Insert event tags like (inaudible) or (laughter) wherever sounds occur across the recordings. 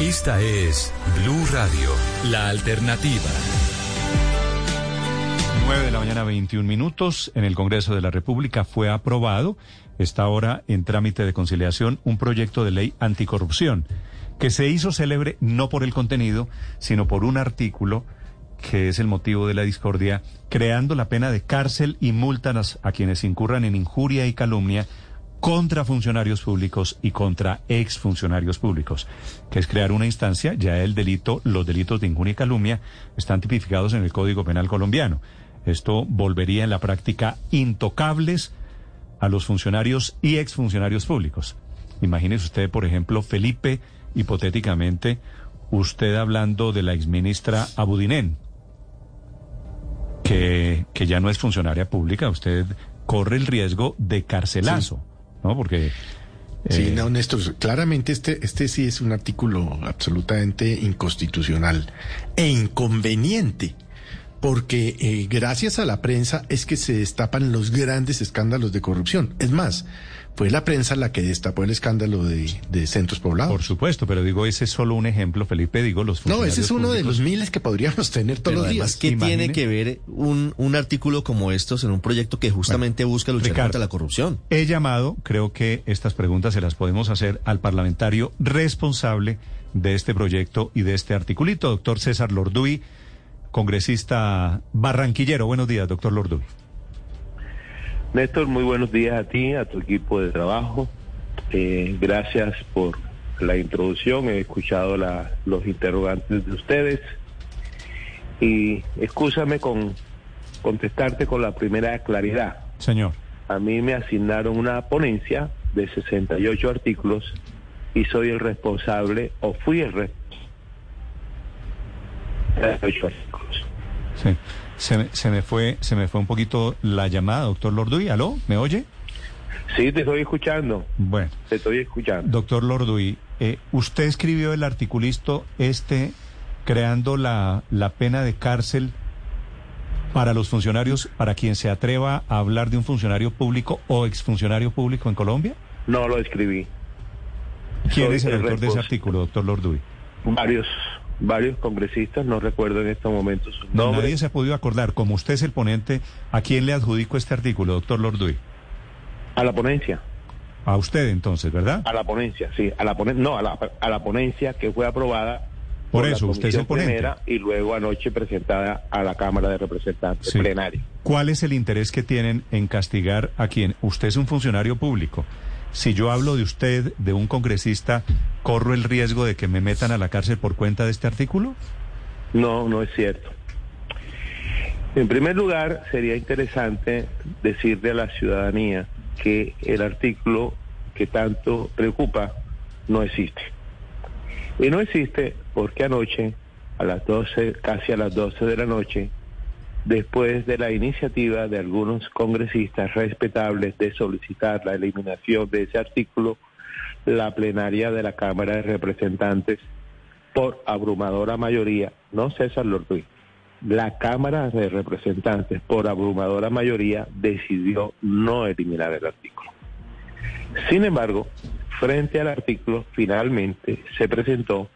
Esta es Blue Radio, la alternativa. 9 de la mañana, 21 minutos. En el Congreso de la República fue aprobado, está ahora en trámite de conciliación, un proyecto de ley anticorrupción que se hizo célebre no por el contenido, sino por un artículo que es el motivo de la discordia, creando la pena de cárcel y multas a quienes incurran en injuria y calumnia contra funcionarios públicos y contra exfuncionarios públicos, que es crear una instancia, ya el delito, los delitos de injuria y calumnia están tipificados en el Código Penal colombiano. Esto volvería en la práctica intocables a los funcionarios y exfuncionarios públicos. Imagínese usted, por ejemplo, Felipe, hipotéticamente, usted hablando de la exministra Abudinen, que, que ya no es funcionaria pública, usted corre el riesgo de carcelazo, ¿no? Porque... Sí, eh, no, Néstor, claramente este, este sí es un artículo absolutamente inconstitucional e inconveniente, porque eh, gracias a la prensa es que se destapan los grandes escándalos de corrupción. Es más, fue la prensa la que destapó el escándalo de, de centros poblados. Por supuesto, pero digo, ese es solo un ejemplo, Felipe, digo, los No, ese es uno de los miles que podríamos tener todos Pero los además, días. ¿qué Imagine- tiene que ver un, un artículo como estos en un proyecto que justamente busca luchar Ricardo. contra la corrupción? He llamado, creo que estas preguntas se las podemos hacer al parlamentario responsable de este proyecto y de este articulito, doctor César Lorduy, congresista barranquillero. Buenos días, doctor Lorduy. Néstor, muy buenos días a ti, a tu equipo de trabajo. Eh, gracias por la introducción. He escuchado la- los interrogantes de ustedes. Y excúsame con contestarte con la primera claridad. Señor. A mí me asignaron una ponencia de 68 artículos y soy el responsable, o fui el responsable de 68 artículos. Sí. Se, me- se me fue, se me fue un poquito la llamada, doctor Lorduy. ¿Aló? ¿Me oye? Sí, te estoy escuchando, Bueno. te estoy escuchando. Doctor Lorduy, eh, usted escribió el articulista este creando la, la pena de cárcel para los funcionarios, para quien se atreva a hablar de un funcionario público o exfuncionario público en Colombia. No lo escribí. ¿Quién Soy es el el autor de ese artículo, doctor Lorduy? varios varios congresistas, no recuerdo en estos momentos sus No, nombres. nadie se ha podido acordar. Como usted es el ponente, ¿a quién le adjudico este artículo, doctor Lorduy? A la ponencia, A usted entonces, ¿verdad? a la ponencia, sí, a la ponencia, no, a la, a la ponencia que fue aprobada Por la eso, usted es el ponente. primera y luego anoche presentada a la Cámara de Representantes Sí. plenaria. ¿Cuál es el interés que tienen en castigar a quien? Usted es un funcionario público. Si yo hablo de usted, de un congresista, ¿corro el riesgo de que me metan a la cárcel por cuenta de este artículo? No, no es cierto. En primer lugar, sería interesante decirle a la ciudadanía que el artículo que tanto preocupa no existe. Y no existe porque anoche, a las 12, casi a las 12 de la noche, después de la iniciativa de algunos congresistas respetables de solicitar la eliminación de ese artículo, la plenaria de la Cámara de Representantes, por abrumadora mayoría, no César Lorduy, la Cámara de Representantes, por abrumadora mayoría, decidió no eliminar el artículo. Sin embargo, frente al artículo, finalmente se presentó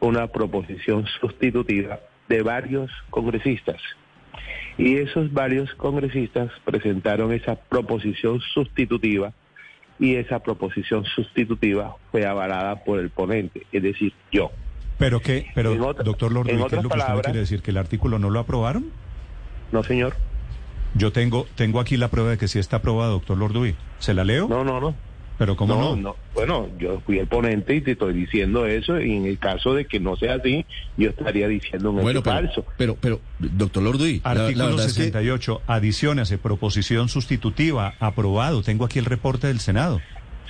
una proposición sustitutiva de varios congresistas. Y esos varios congresistas presentaron esa proposición sustitutiva y esa proposición sustitutiva fue avalada por el ponente, es decir, yo. Pero que, pero otra- doctor Lorduy, ¿qué es lo que usted me quiere decir? ¿Que el artículo no lo aprobaron? No, señor. Yo tengo, tengo aquí la prueba de que sí está aprobado, doctor Lorduy. ¿Se la leo? No, no, no. Pero ¿cómo no? no, no. Bueno, yo fui el ponente y te estoy diciendo eso y en el caso de que no sea así, yo estaría diciendo un Bueno, hecho pero, falso. pero, pero, doctor Lorduy, la, la Artículo verdad es que 68, adiciónase, proposición sustitutiva, aprobado. Tengo aquí el reporte del Senado.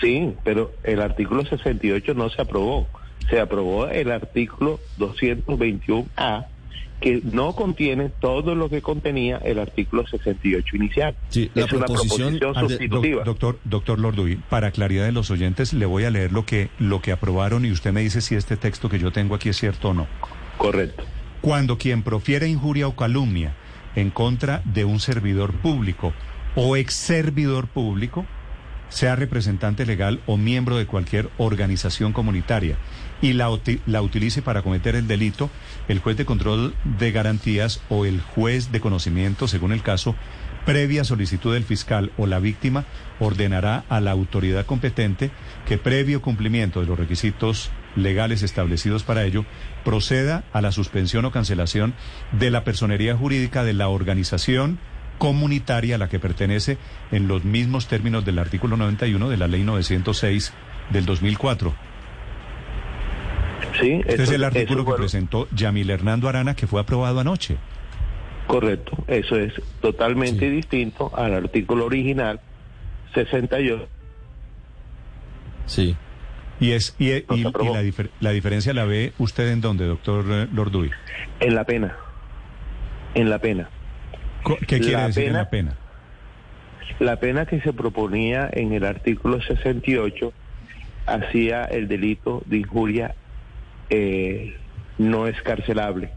Sí, pero el artículo 68 no se aprobó. se aprobó el artículo 221A, que no contiene todo lo que contenía el artículo 68 inicial. Sí, la es una proposición- proposición Ah, de- sustitutiva. doc- doctor, doctor Lorduy, para claridad de los oyentes, le voy a leer lo que, lo que aprobaron y usted me dice si este texto que yo tengo aquí es cierto o no. Correcto. Cuando quien profiere injuria o calumnia en contra de un servidor público o ex servidor público, sea representante legal o miembro de cualquier organización comunitaria y la, la utilice para cometer el delito, el juez de control de garantías o el juez de conocimiento, según el caso, previa solicitud del fiscal o la víctima, ordenará a la autoridad competente que previo cumplimiento de los requisitos legales establecidos para ello, proceda a la suspensión o cancelación de la personería jurídica de la organización comunitaria a la que pertenece en los mismos términos del artículo 91 de la ley 906 del 2004. Sí, Este es el artículo que presentó Yamil Hernando Arana que fue aprobado anoche. Correcto, eso es totalmente distinto al artículo original 68. Sí. Y es y, la, difer- la diferencia la ve usted en dónde, doctor Lorduy. En la pena. En la pena. ¿Qué quiere La decir en pena- la pena? La pena que se proponía en el artículo 68 hacía el delito de injuria eh, no escarcelable.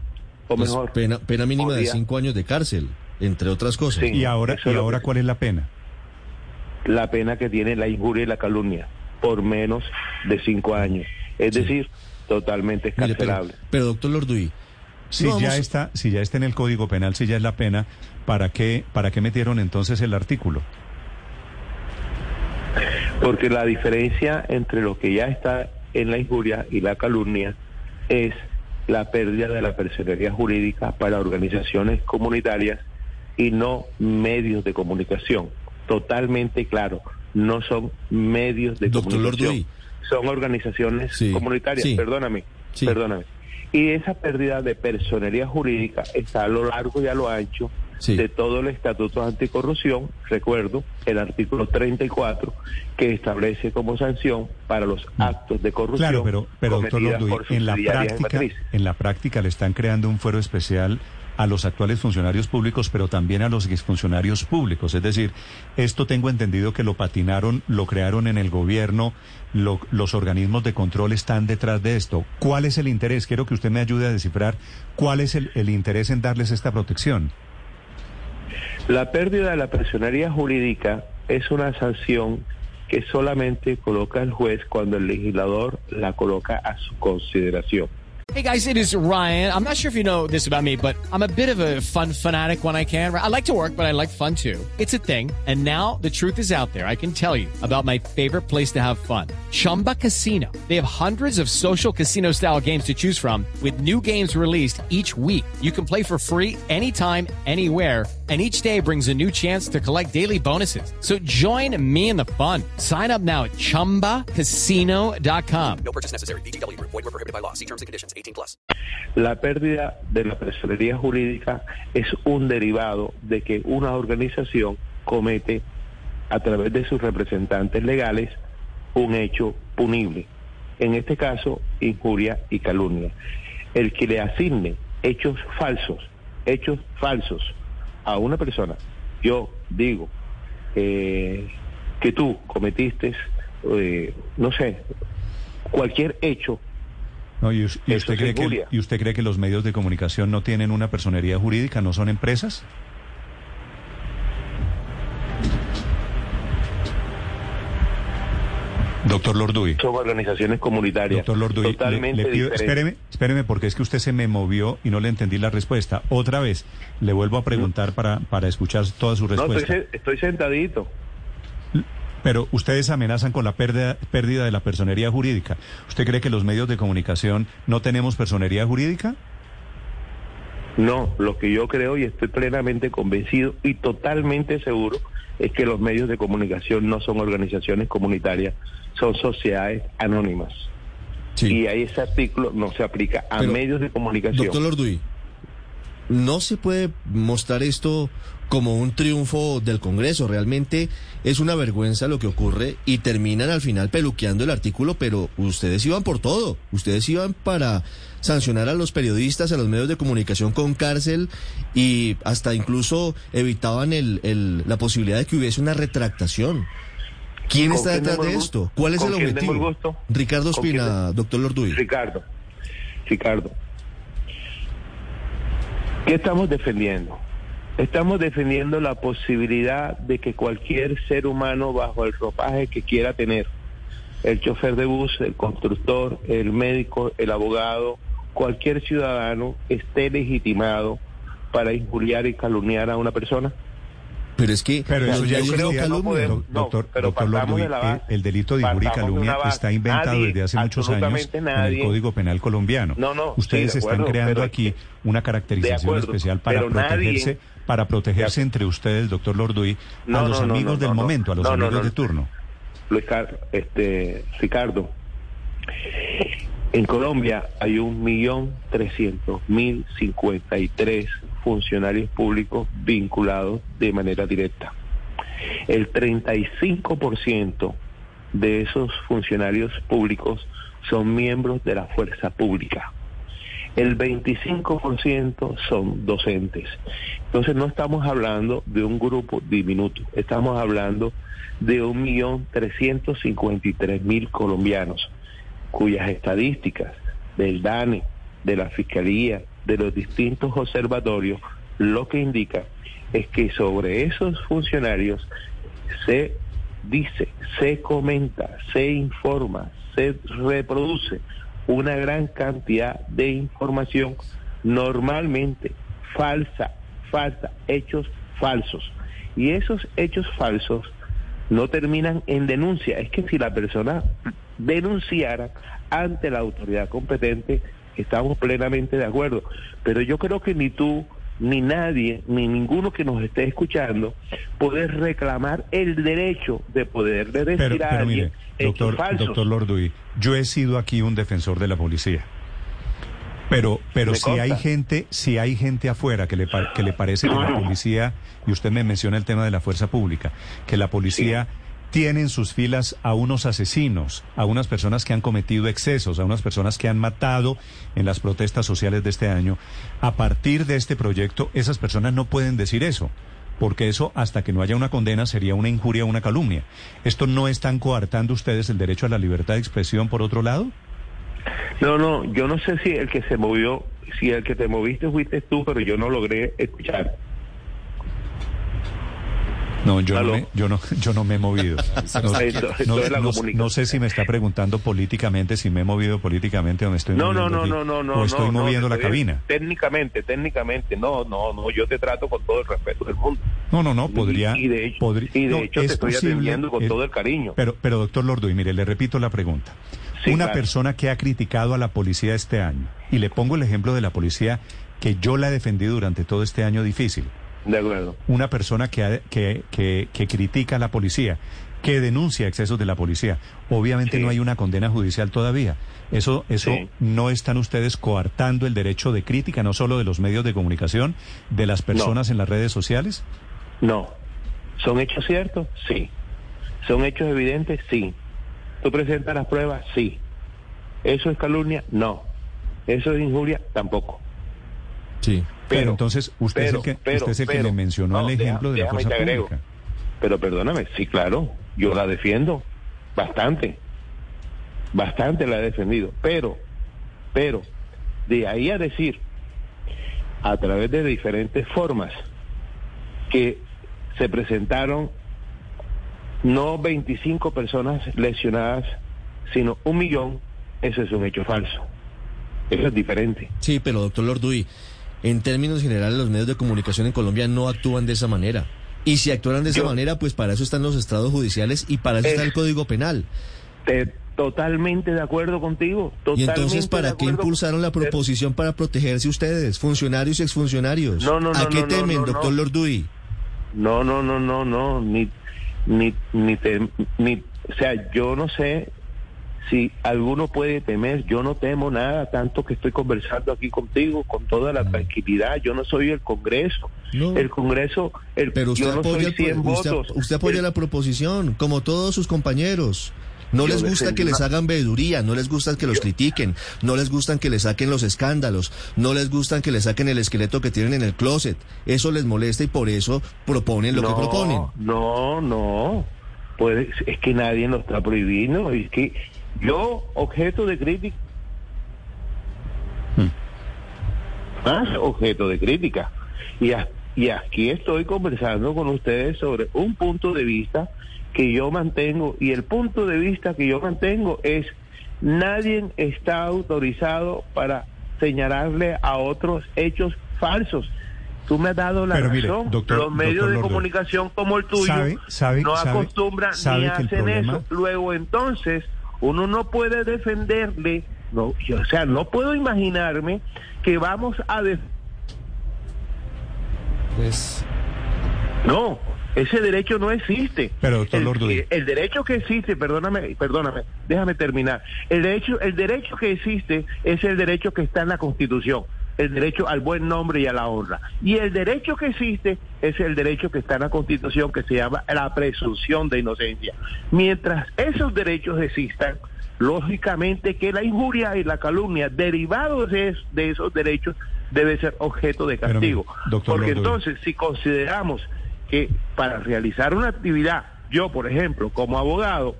O Pues mejor, pena, pena mínima de cinco años de cárcel, entre otras cosas. Sí. Y ahora, y es ahora ¿cuál es la pena? la pena que tiene la injuria y la calumnia por menos de cinco años. Es Sí. decir, totalmente Mire, pero, escarcelable. pero doctor Lorduy, Si No, ya está, si ya está en el Código Penal, si ya es la pena, ¿para qué, para qué metieron entonces el artículo? Porque la diferencia entre lo que ya está en la injuria y la calumnia es la pérdida de la personería jurídica para organizaciones comunitarias y no medios de comunicación. Totalmente claro, no son medios de Doctor comunicación. Lorduy. Son organizaciones Sí, comunitarias, sí. perdóname, Sí. perdóname. Y esa pérdida de personería jurídica está a lo largo y a lo ancho Sí. de todo el Estatuto Anticorrupción, recuerdo, el artículo 34, que establece como sanción para los actos de corrupción Mm. Claro, pero, pero doctor por en la práctica, en la práctica le están creando un fuero especial a los actuales funcionarios públicos, pero también a los exfuncionarios públicos. Es decir, esto tengo entendido que lo patinaron, lo crearon en el gobierno, lo- los organismos de control están detrás de esto. ¿Cuál es el interés? Quiero que usted me ayude a descifrar cuál es el, el interés en darles esta protección. La pérdida de la personería jurídica es una sanción que solamente coloca el juez cuando el legislador la coloca a su consideración. Hey guys, it is Ryan. I'm not sure if you know this about me, but I'm a bit of a fun fanatic when I can. I like to work, but I like fun too. It's a thing. And now the truth is out there. I can tell you about my favorite place to have fun. Chumba Casino. They have hundreds of social casino style games to choose from with new games released each week. You can play for free anytime, anywhere. And each day brings a new chance to collect daily bonuses. So join me in the fun. Sign up now at chumbacasino.com. No purchase necessary. Group. Void were prohibited by law. See terms and conditions. 18 plus. La pérdida de la personería jurídica es un derivado de que una organización comete a través de sus representantes legales un hecho punible. En este caso, injuria y calumnia. El que le asigne hechos falsos, hechos falsos a una persona, yo digo eh, que tú cometiste, eh, no sé, cualquier hecho No, y, usted cree que. ¿Y usted cree que los medios de comunicación no tienen una personería jurídica, no son empresas? Doctor Lorduy. son organizaciones comunitarias. Doctor Lorduy, totalmente le, pido, espéreme, espéreme, porque es que usted se me movió y no le entendí la respuesta. Otra vez, le vuelvo a preguntar para, para escuchar toda su No, estoy, respuesta. estoy sentadito. Pero ustedes amenazan con la pérdida, pérdida de la personería jurídica. ¿Usted cree que los medios de comunicación no tenemos personería jurídica? No, lo que yo creo y estoy plenamente convencido y totalmente seguro es que los medios de comunicación no son organizaciones comunitarias, son sociedades anónimas. Sí. Y ahí ese artículo no se aplica a Pero, medios de comunicación. doctor Lorduy, no se puede mostrar esto como un triunfo del Congreso. Realmente es una vergüenza lo que ocurre y terminan al final peluqueando el artículo, pero ustedes iban por todo. Ustedes iban para sancionar a los periodistas, a los medios de comunicación con cárcel y hasta incluso evitaban el, el- la posibilidad de que hubiese una retractación. ¿Quién ¿Con está detrás de esto? ¿Cuál es ¿Con el objetivo? Ricardo ¿Con quién Espina, doctor Lorduy. Ricardo, Ricardo, ¿qué estamos defendiendo? Estamos defendiendo la posibilidad de que cualquier ser humano bajo el ropaje que quiera tener, el chofer de bus, el constructor, el médico, el abogado, cualquier ciudadano esté legitimado para injuriar y calumniar a una persona. Pero es que Pero eso ya nadie existía, lo que no podemos- no, doctor, pero doctor partamos Lorduy, de la base- el, el delito de injuria y calumnia base. está inventado Nadie, desde hace muchos años en el. Código Penal colombiano. No, no, Ustedes sí, están acuerdo, creando pero- aquí una caracterización acuerdo, especial para nadie- protegerse, para protegerse entre ustedes, doctor Lorduy, No, a los no, no, amigos no, del no, no. momento, a los No, no, amigos no. de turno. Luis Car- este, Ricardo, en Colombia hay un millón trescientos mil cincuenta y tres funcionarios públicos vinculados de manera directa. El 35% de esos funcionarios públicos son miembros de la fuerza pública. El 25% son docentes. Entonces no estamos hablando de un grupo diminuto, estamos hablando de un millón trescientos cincuenta y tres mil colombianos, cuyas estadísticas del DANE, de la Fiscalía, de los distintos observatorios, lo que indica es que sobre esos funcionarios se dice, se comenta, se informa, se reproduce una gran cantidad de información normalmente falsa, falsa, hechos falsos. Y esos hechos falsos no terminan en denuncia. Es que si la persona denunciara ante la autoridad competente, estamos plenamente de acuerdo. Pero yo creo que ni tú, ni nadie, ni ninguno que nos esté escuchando, puede reclamar el derecho de poderle decir Pero, a alguien mire, doctor, falsos. doctor Lorduy, yo he sido aquí un defensor de la policía. Pero, pero si hay gente, si hay gente afuera que le, que le parece que la policía, y usted me menciona el tema de la fuerza pública, que la policía tiene en sus filas a unos asesinos, a unas personas que han cometido excesos, a unas personas que han matado en las protestas sociales de este año, a partir de este proyecto, esas personas no pueden decir eso. Porque eso, hasta que no haya una condena, sería una injuria una calumnia. ¿Esto no están coartando ustedes el derecho a la libertad de expresión por otro lado? No, no, yo no sé si el que se movió, si el que te moviste fuiste tú, pero yo no logré escuchar. No, yo no, me, yo no, yo no me he movido. (laughs) No, sé si me está preguntando políticamente, si me he movido políticamente o me estoy No, moviendo no, no, no, no. o estoy moviendo la cabina. Técnicamente, técnicamente, no, no, no, yo te trato con todo el respeto del mundo. No, no, no, podría. Y, y de hecho, podría- y de no, hecho es te estoy posible, atendiendo con todo el cariño. Pero, pero doctor Lorduy, mire, le repito la pregunta. Sí, Una claro. persona que ha criticado a la policía este año, y le pongo el ejemplo de la policía que yo la he defendido durante todo este año difícil. De acuerdo. Una persona que, que, que, que critica a la policía, que denuncia excesos de la policía. Obviamente Sí. no hay una condena judicial todavía. Eso, eso Sí. no están ustedes coartando el derecho de crítica, no solo de los medios de comunicación, de las personas en las redes sociales. No. ¿Son hechos ciertos? Sí. ¿Son hechos evidentes? Sí. ¿Tú presentas las pruebas? Sí. ¿Eso es calumnia? No. ¿Eso es injuria? Tampoco. Sí. Pero, Pero- entonces, usted es el pero- que, pero- usted es el que pero- le mencionó no, el ejemplo de la fuerza pública. Pero perdóname, sí, claro, yo la defiendo bastante. Bastante la he defendido. Pero, pero, de ahí a decir, a través de diferentes formas, que se presentaron no 25 personas lesionadas, sino un millón, eso es un hecho falso. Eso es diferente. Sí, pero doctor Lorduy, en términos generales los medios de comunicación en Colombia no actúan de esa manera. Y si actuaran de esa Yo- manera, pues para eso están los estrados judiciales y para eso Es- está el Código Penal. Te- totalmente de acuerdo contigo. Y Totalmente entonces, ¿para qué impulsaron la proposición para protegerse ustedes, funcionarios y exfuncionarios? No, no, no, ¿A qué temen, doctor. Lorduy? No, no, no, no, no, ni, ni, ni, te, ni, o sea, yo no sé si alguno puede temer, yo no temo nada, tanto que estoy conversando aquí contigo con toda la tranquilidad. Yo no soy el Congreso. No. El Congreso, el, Pero usted yo no apoya, soy el- 100 usted, votos. usted apoya El- la proposición, como todos sus compañeros. No les gusta que les hagan veeduría, no les gusta que los critiquen, no les gustan que les saquen los escándalos, no les gustan que les saquen el esqueleto que tienen en el closet. Eso les molesta y por eso proponen lo no, que proponen. No, no. Pues es que nadie nos está prohibiendo. Es que yo, objeto de crítica. Más objeto de crítica. Y, a- y aquí estoy conversando con ustedes sobre un punto de vista que yo mantengo. Y el punto de vista que yo mantengo es: nadie está autorizado para señalarle a otros hechos falsos. Tú me has dado la Pero mire, razón. doctor- Los medios doctor de Lordo, comunicación como el tuyo ¿sabe- sabe- no sabe- acostumbran ni hacen problema- eso. Luego entonces uno no puede defenderle, no, yo, o sea, no puedo imaginarme que vamos a def- Pues, no, ese derecho no existe. Pero, doctor el, eh, el derecho que existe, perdóname, perdóname, déjame terminar. El derecho, el derecho que existe es el derecho que está en la Constitución, el derecho al buen nombre y a la honra. Y el derecho que existe es el derecho que está en la Constitución que se llama la presunción de inocencia. Mientras esos derechos existan, lógicamente que la injuria y la calumnia derivados de, de esos derechos debe ser objeto de castigo. doctor Porque entonces, si consideramos que para realizar una actividad, yo, por ejemplo, como abogado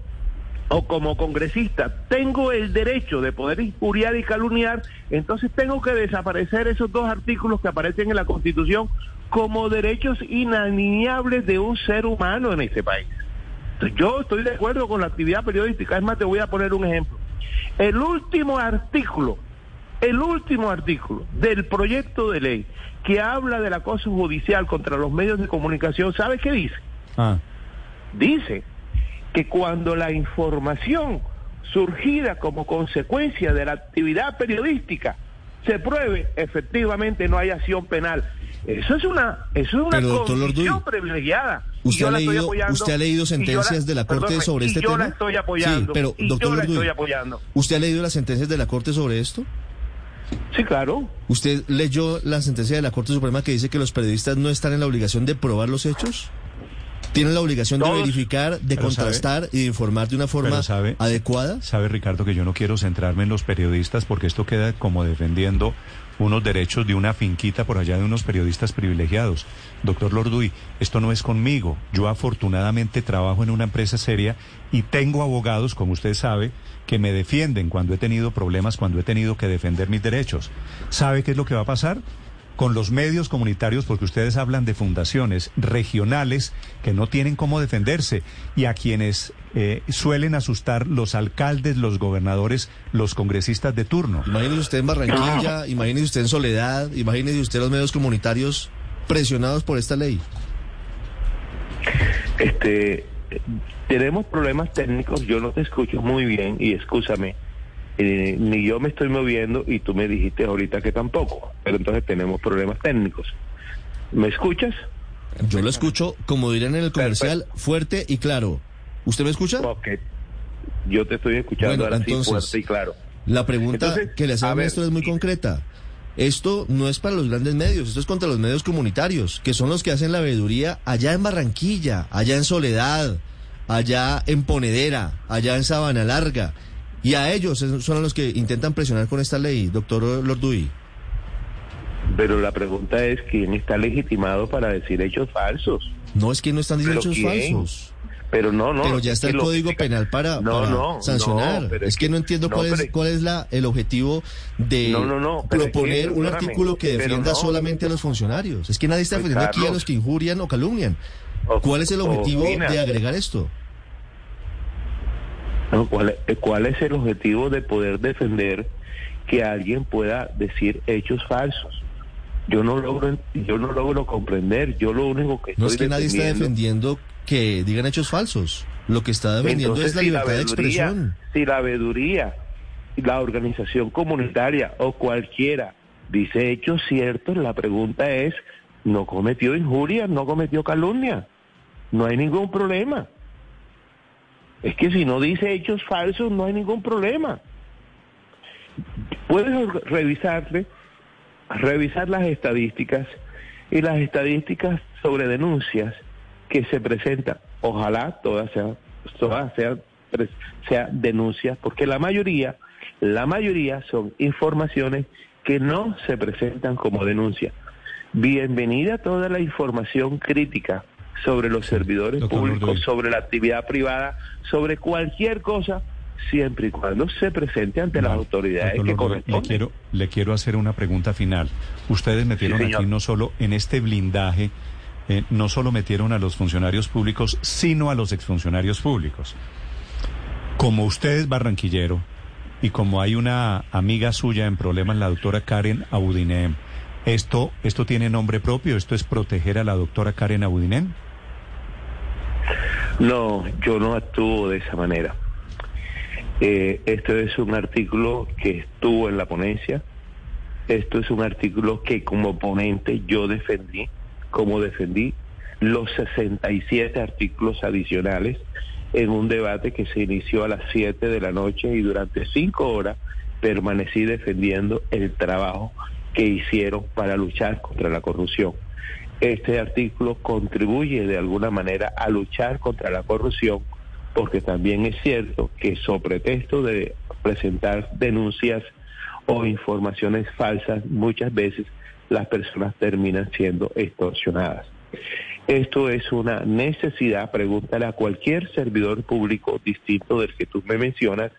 o como congresista, tengo el derecho de poder injuriar y calumniar, entonces tengo que desaparecer esos dos artículos que aparecen en la Constitución como derechos inalineables de un ser humano en este país. Entonces, yo estoy de acuerdo con la actividad periodística. Es más, te voy a poner un ejemplo. El último artículo, el último artículo del proyecto de ley que habla del acoso judicial contra los medios de comunicación, ¿sabes qué dice? Ah, Dice que cuando la información surgida como consecuencia de la actividad periodística se pruebe, efectivamente no hay acción penal. Eso es una, eso es una Pero, condición privilegiada. ¿Usted ha, leído, apoyando, ¿Usted ha leído sentencias la- de la Corte sobre este yo tema? la estoy apoyando. Sí, pero, y doctor yo la Lorduy, estoy apoyando. ¿usted ha leído las sentencias de la Corte sobre esto? Sí, claro. ¿Usted leyó la sentencia de la Corte Suprema que dice que los periodistas no están en la obligación de probar los hechos? ¿Tienen la obligación de verificar, de sabe- contrastar y de informar de una forma sabe- adecuada? Sabe, Ricardo, que yo no quiero centrarme en los periodistas porque esto queda como defendiendo unos derechos de una finquita por allá de unos periodistas privilegiados. Doctor Lorduy, esto no es conmigo. Yo afortunadamente trabajo en una empresa seria y tengo abogados, como usted sabe, que me defienden cuando he tenido problemas, cuando he tenido que defender mis derechos. ¿Sabe qué es lo que va a pasar? Con los medios comunitarios, porque ustedes hablan de fundaciones regionales que no tienen cómo defenderse y a quienes eh, suelen asustar los alcaldes, los gobernadores, los congresistas de turno. Imagínese usted en Barranquilla, imagínese usted en Soledad, imagínese usted los medios comunitarios presionados por esta ley. Este, tenemos problemas técnicos, yo no te escucho muy bien y escúchame, eh, ni yo me estoy moviendo y tú me dijiste ahorita que tampoco, pero entonces tenemos problemas técnicos. ¿Me escuchas? Yo lo escucho, como dirían en el comercial, fuerte y claro. ¿Usted me escucha? Ok. Yo te estoy escuchando Bueno, ahora entonces, sí fuerte y claro. La pregunta Entonces, que le a hacemos ver, esto es muy concreta. Esto no es para los grandes medios, esto es contra los medios comunitarios, que son los que hacen la veeduría allá en Barranquilla, allá en Soledad, allá en Ponedera, allá en Sabana Larga. Y a ellos son a los que intentan presionar con esta ley, doctor Lorduy. Pero la pregunta es quién está legitimado para decir hechos falsos. No es que no están diciendo ¿Pero hechos quién? falsos. Pero no, no. pero ya está es el Código Penal para, No, para no, sancionar. no, pero es que no entiendo cuál es cuál es la el objetivo de es que, proponer un artículo que defienda solamente a los funcionarios. Es que nadie está Pues, defendiendo aquí a los que injurian o calumnian. O- ¿Cuál es el objetivo opina. de agregar esto? No, ¿cuál, es- ¿Cuál es el objetivo de poder defender que alguien pueda decir hechos falsos? Yo no logro, yo no logro comprender. Yo lo único que No estoy es que nadie está defendiendo- que digan hechos falsos. Lo que está defendiendo Entonces, es la si libertad de veeduría- expresión. Si la veeduría, la organización comunitaria o cualquiera dice hechos ciertos, la pregunta es, no cometió injuria, no cometió calumnia. No hay ningún problema. Es que si no dice hechos falsos no hay ningún problema. Puedes revisarle, revisar las estadísticas y las estadísticas sobre denuncias que se presentan. Ojalá todas sean, todas sean, sean denuncias, porque la mayoría, la mayoría son informaciones que no se presentan como denuncia. Bienvenida toda la información crítica sobre los servidores públicos, sobre la actividad privada, sobre cualquier cosa, siempre y cuando se presente ante las autoridades que corresponden. Le quiero, le quiero hacer una pregunta final. Ustedes metieron aquí no solo en este blindaje, eh, no solo metieron a los funcionarios públicos, sino a los exfuncionarios públicos. Como usted es barranquillero y como hay una amiga suya en problemas, la doctora Karen Abudinem, ¿esto, ¿esto tiene nombre propio? ¿Esto es proteger a la doctora Karen Abudinem? No, yo no actúo de esa manera. Eh, esto es un artículo que estuvo en la ponencia. Esto es un artículo que como ponente yo defendí, como defendí los 67 artículos adicionales en un debate que se inició a las 7 de la noche y durante cinco horas permanecí defendiendo el trabajo que hicieron para luchar contra la corrupción este artículo contribuye de alguna manera a luchar contra la corrupción, porque también es cierto que sobre pretexto de presentar denuncias o informaciones falsas, muchas veces las personas terminan siendo extorsionadas. Esto es una necesidad, pregúntale a cualquier servidor público distinto del que tú me mencionas,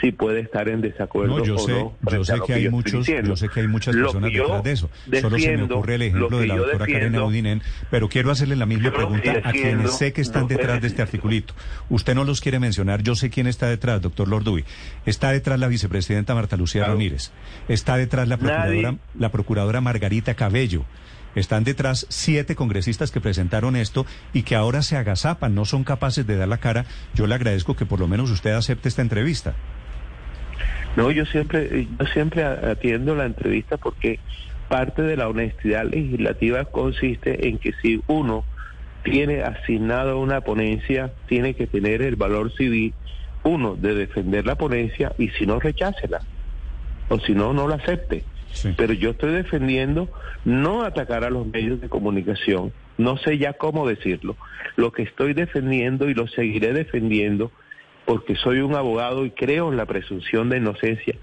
si puede estar en desacuerdo no, yo sé, no. Yo sé que hay muchos, yo sé que hay muchas personas detrás de eso. Solo se me ocurre el ejemplo de la doctora Karen Audinen, pero quiero hacerle la misma pregunta a quienes sé que están detrás de este articulito. Usted no los quiere mencionar, yo sé quién está detrás, doctor Lorduy. Está detrás la vicepresidenta Marta Lucía Ramírez. Está detrás la procuradora, la procuradora Margarita Cabello. Están detrás siete congresistas que presentaron esto y que ahora se agazapan, no son capaces de dar la cara. Yo le agradezco que por lo menos usted acepte esta entrevista. No, yo siempre, yo siempre atiendo la entrevista porque parte de la honestidad legislativa consiste en que si uno tiene asignado una ponencia, tiene que tener el valor civil, uno, de defender la ponencia y si no, rechácela. O si no, no la acepte. Pero yo estoy defendiendo no atacar a los medios de comunicación, no sé ya cómo decirlo. Lo que estoy defendiendo y lo seguiré defendiendo porque soy un abogado y creo en la presunción de inocencia,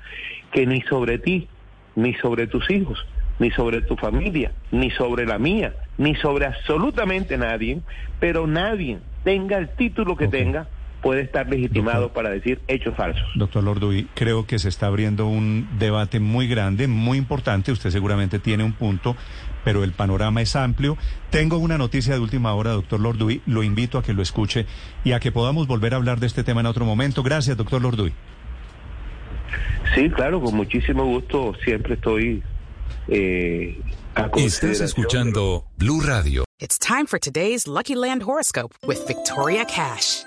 que ni sobre ti, ni sobre tus hijos, ni sobre tu familia, ni sobre la mía, ni sobre absolutamente nadie, pero nadie tenga el título que tenga, puede estar legitimado para decir hechos falsos. Doctor Lorduy, creo que se está abriendo un debate muy grande, muy importante. Usted seguramente tiene un punto, pero el panorama es amplio. Tengo una noticia de última hora, doctor Lorduy. Lo invito a que lo escuche y a que podamos volver a hablar de este tema en otro momento. Gracias, doctor Lorduy. Sí, claro, con muchísimo gusto. Siempre estoy. Eh, a Estás escuchando Blue Radio. It's time for today's Lucky Land horoscope with Victoria Cash.